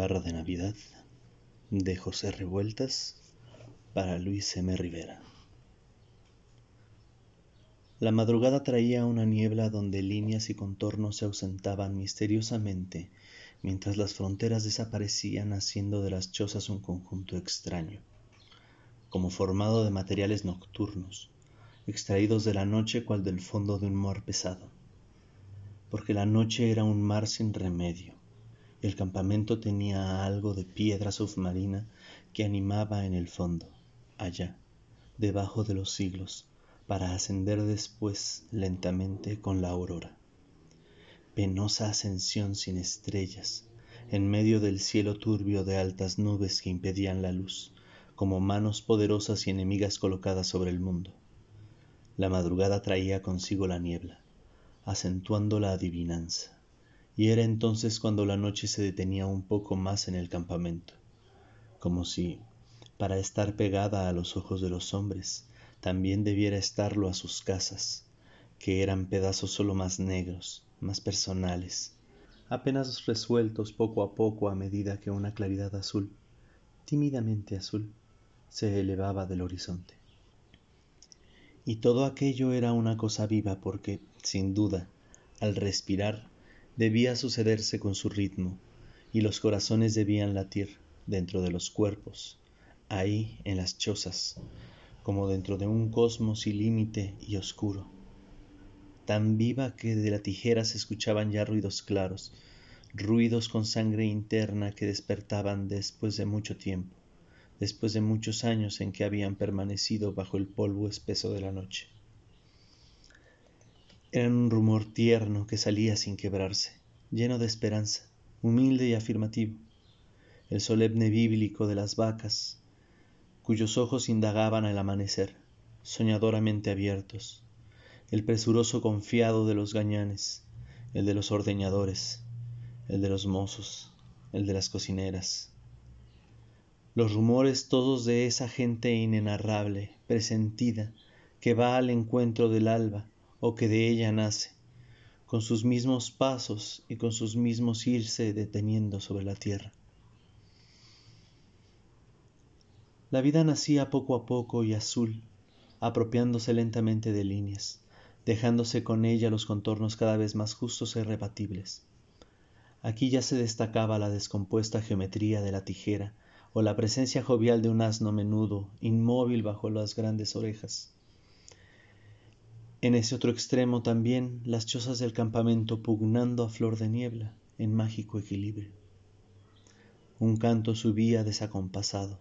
Barra de Navidad de José Revueltas para Luis M. Rivera. La madrugada traía una niebla donde líneas y contornos se ausentaban misteriosamente mientras las fronteras desaparecían haciendo de las chozas un conjunto extraño, como formado de materiales nocturnos, extraídos de la noche cual del fondo de un mar pesado, porque la noche era un mar sin remedio el campamento tenía algo de piedra submarina que animaba en el fondo, allá, debajo de los siglos, para ascender después lentamente con la aurora. Penosa ascensión sin estrellas, en medio del cielo turbio de altas nubes que impedían la luz, como manos poderosas y enemigas colocadas sobre el mundo. La madrugada traía consigo la niebla, acentuando la adivinanza y era entonces cuando la noche se detenía un poco más en el campamento, como si, para estar pegada a los ojos de los hombres, también debiera estarlo a sus casas, que eran pedazos solo más negros, más personales, apenas resueltos poco a poco a medida que una claridad azul, tímidamente azul, se elevaba del horizonte. Y todo aquello era una cosa viva porque, sin duda, al respirar, debía sucederse con su ritmo, y los corazones debían latir dentro de los cuerpos, ahí en las chozas, como dentro de un cosmos ilímite y oscuro, tan viva que de la tijera se escuchaban ya ruidos claros, ruidos con sangre interna que despertaban después de mucho tiempo, después de muchos años en que habían permanecido bajo el polvo espeso de la noche. Era un rumor tierno que salía sin quebrarse, lleno de esperanza, humilde y afirmativo, el solemne bíblico de las vacas, cuyos ojos indagaban al amanecer, soñadoramente abiertos, el presuroso confiado de los gañanes, el de los ordeñadores, el de los mozos, el de las cocineras. Los rumores todos de esa gente inenarrable, presentida, que va al encuentro del alba, o que de ella nace, con sus mismos pasos y con sus mismos irse deteniendo sobre la tierra. La vida nacía poco a poco y azul, apropiándose lentamente de líneas, dejándose con ella los contornos cada vez más justos e irrebatibles. Aquí ya se destacaba la descompuesta geometría de la tijera o la presencia jovial de un asno menudo, inmóvil bajo las grandes orejas. En ese otro extremo también las chozas del campamento pugnando a flor de niebla en mágico equilibrio. Un canto subía desacompasado.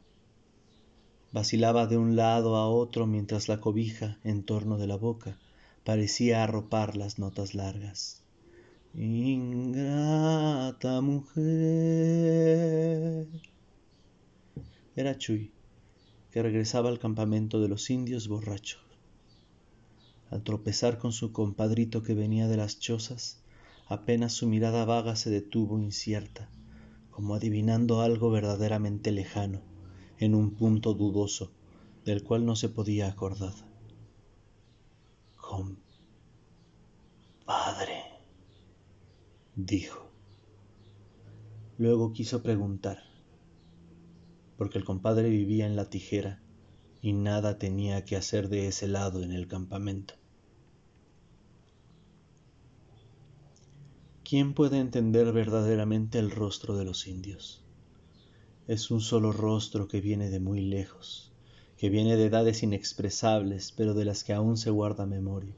Vacilaba de un lado a otro mientras la cobija en torno de la boca parecía arropar las notas largas. Ingrata mujer. Era Chuy, que regresaba al campamento de los indios borrachos al tropezar con su compadrito que venía de las chozas, apenas su mirada vaga se detuvo incierta, como adivinando algo verdaderamente lejano, en un punto dudoso, del cual no se podía acordar. Compadre, dijo. Luego quiso preguntar, porque el compadre vivía en la tijera y nada tenía que hacer de ese lado en el campamento. ¿Quién puede entender verdaderamente el rostro de los indios? Es un solo rostro que viene de muy lejos, que viene de edades inexpresables, pero de las que aún se guarda memoria.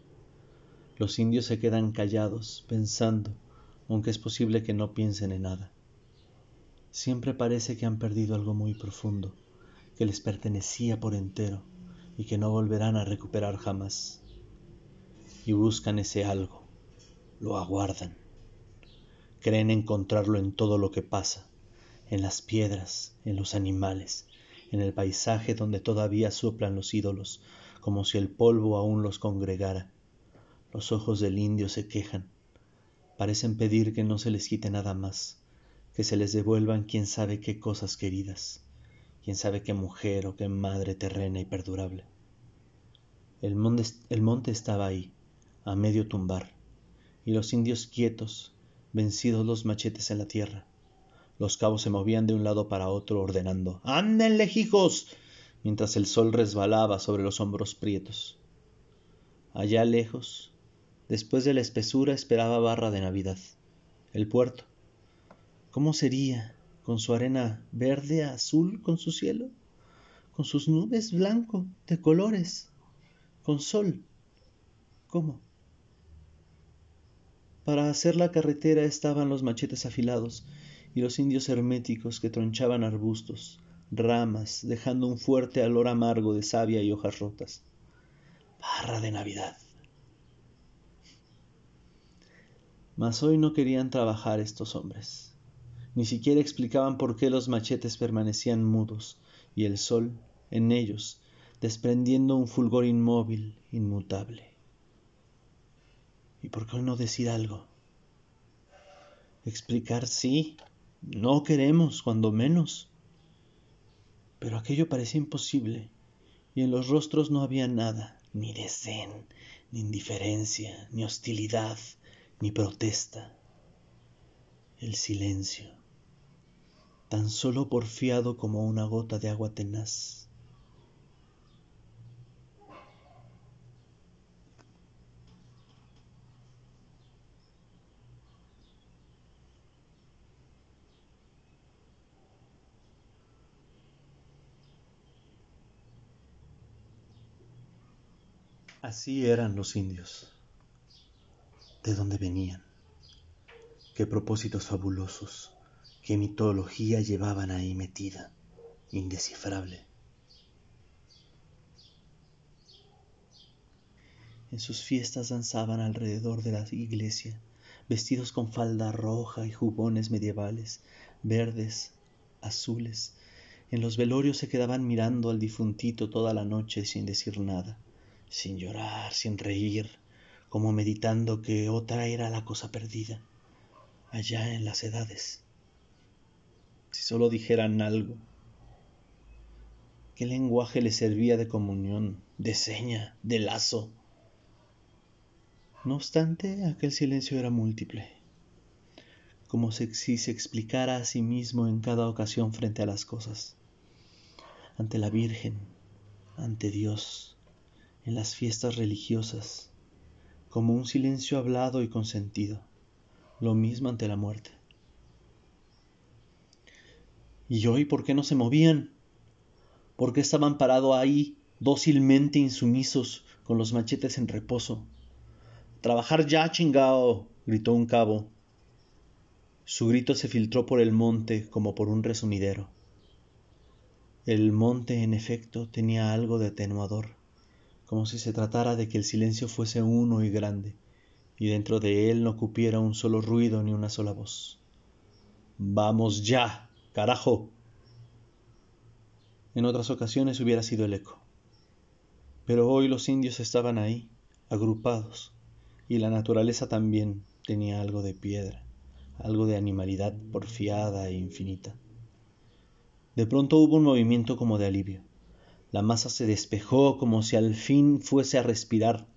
Los indios se quedan callados, pensando, aunque es posible que no piensen en nada. Siempre parece que han perdido algo muy profundo, que les pertenecía por entero y que no volverán a recuperar jamás. Y buscan ese algo, lo aguardan creen encontrarlo en todo lo que pasa, en las piedras, en los animales, en el paisaje donde todavía soplan los ídolos, como si el polvo aún los congregara. Los ojos del indio se quejan, parecen pedir que no se les quite nada más, que se les devuelvan quién sabe qué cosas queridas, quién sabe qué mujer o qué madre terrena y perdurable. El monte, el monte estaba ahí, a medio tumbar, y los indios quietos, vencidos los machetes en la tierra, Los cabos se movían de un lado para otro ordenando ¡Anden lejijos! mientras el sol resbalaba sobre los hombros prietos. Allá lejos, después de la espesura, esperaba Barra de Navidad, el puerto. ¿Cómo sería con su arena verde, azul, con su cielo? con sus nubes blanco, de colores, con sol. ¿Cómo? Para hacer la carretera estaban los machetes afilados y los indios herméticos que tronchaban arbustos, ramas, dejando un fuerte olor amargo de savia y hojas rotas. Barra de Navidad. Mas hoy no querían trabajar estos hombres. Ni siquiera explicaban por qué los machetes permanecían mudos, y el sol en ellos, desprendiendo un fulgor inmóvil, inmutable. ¿Y por qué no decir algo? Explicar sí, no queremos, cuando menos. Pero aquello parecía imposible, y en los rostros no había nada, ni desdén, ni indiferencia, ni hostilidad, ni protesta. El silencio tan solo porfiado como una gota de agua tenaz. Así eran los indios. ¿De dónde venían? ¿Qué propósitos fabulosos? qué mitología llevaban ahí metida, indescifrable. En sus fiestas danzaban alrededor de la iglesia, vestidos con falda roja y jubones medievales, verdes, azules. En los velorios se quedaban mirando al difuntito toda la noche sin decir nada, sin llorar, sin reír, como meditando que otra era la cosa perdida, allá en las edades si solo dijeran algo. ¿Qué lenguaje les servía de comunión, de seña, de lazo? No obstante, aquel silencio era múltiple, como si se explicara a sí mismo en cada ocasión frente a las cosas, ante la Virgen, ante Dios, en las fiestas religiosas, como un silencio hablado y consentido, lo mismo ante la muerte. ¿Y hoy por qué no se movían? ¿Por qué estaban parados ahí, dócilmente insumisos, con los machetes en reposo? Trabajar ya, chingao, gritó un cabo. Su grito se filtró por el monte como por un resumidero. El monte, en efecto, tenía algo de atenuador, como si se tratara de que el silencio fuese uno y grande, y dentro de él no cupiera un solo ruido ni una sola voz. Vamos ya, Carajo. En otras ocasiones hubiera sido el eco. Pero hoy los indios estaban ahí, agrupados, y la naturaleza también tenía algo de piedra, algo de animalidad porfiada e infinita. De pronto hubo un movimiento como de alivio. La masa se despejó como si al fin fuese a respirar,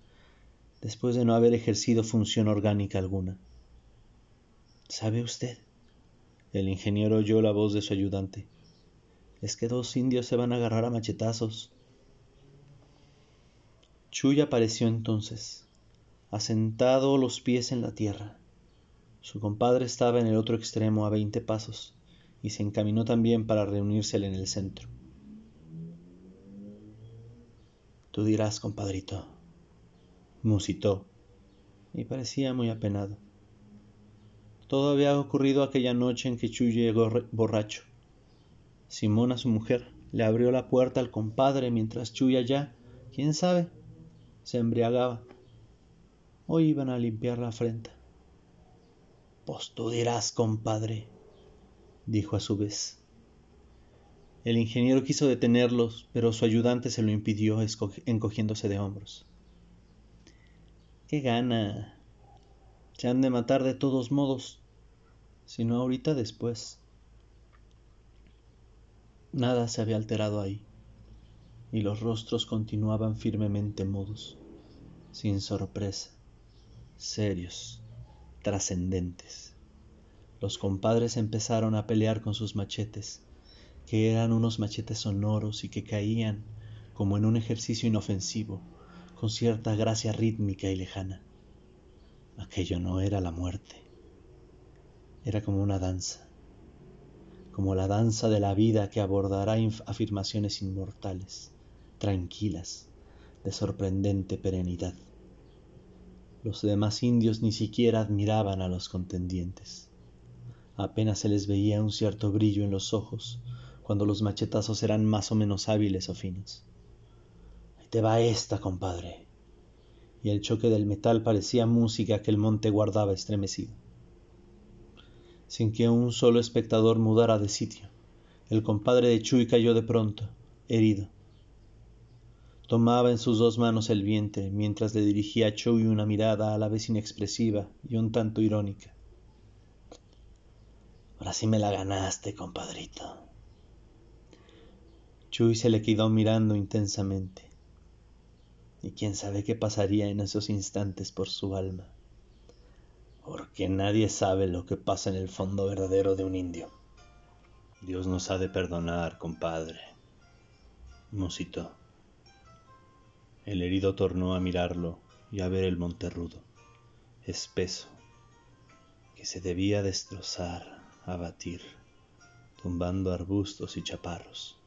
después de no haber ejercido función orgánica alguna. ¿Sabe usted? El ingeniero oyó la voz de su ayudante. Es que dos indios se van a agarrar a machetazos. Chuy apareció entonces, asentado los pies en la tierra. Su compadre estaba en el otro extremo a veinte pasos, y se encaminó también para reunírsele en el centro. Tú dirás, compadrito, musitó, y parecía muy apenado. Todo había ocurrido aquella noche en que Chuy llegó borracho. Simona, su mujer, le abrió la puerta al compadre mientras Chuy allá, quién sabe, se embriagaba. Hoy iban a limpiar la frente. Pues tú dirás, compadre, dijo a su vez. El ingeniero quiso detenerlos, pero su ayudante se lo impidió encogiéndose de hombros. ¡Qué gana! Se han de matar de todos modos, si no ahorita después. Nada se había alterado ahí, y los rostros continuaban firmemente mudos, sin sorpresa, serios, trascendentes. los compadres empezaron a pelear con sus machetes, que eran unos machetes sonoros y que caían, como en un ejercicio inofensivo, con cierta gracia rítmica y lejana. Aquello no era la muerte, era como una danza, como la danza de la vida que abordará afirmaciones inmortales, tranquilas, de sorprendente perenidad. Los demás indios ni siquiera admiraban a los contendientes. Apenas se les veía un cierto brillo en los ojos cuando los machetazos eran más o menos hábiles o finos. Ahí te va esta, compadre. Y el choque del metal parecía música que el monte guardaba estremecido. Sin que un solo espectador mudara de sitio, el compadre de Chuy cayó de pronto, herido. Tomaba en sus dos manos el vientre mientras le dirigía a Chuy una mirada a la vez inexpresiva y un tanto irónica. Ahora sí me la ganaste, compadrito. Chuy se le quedó mirando intensamente. Y quién sabe qué pasaría en esos instantes por su alma. Porque nadie sabe lo que pasa en el fondo verdadero de un indio. Dios nos ha de perdonar, compadre. Musitó. El herido tornó a mirarlo y a ver el monte rudo, espeso, que se debía destrozar, abatir, tumbando arbustos y chaparros.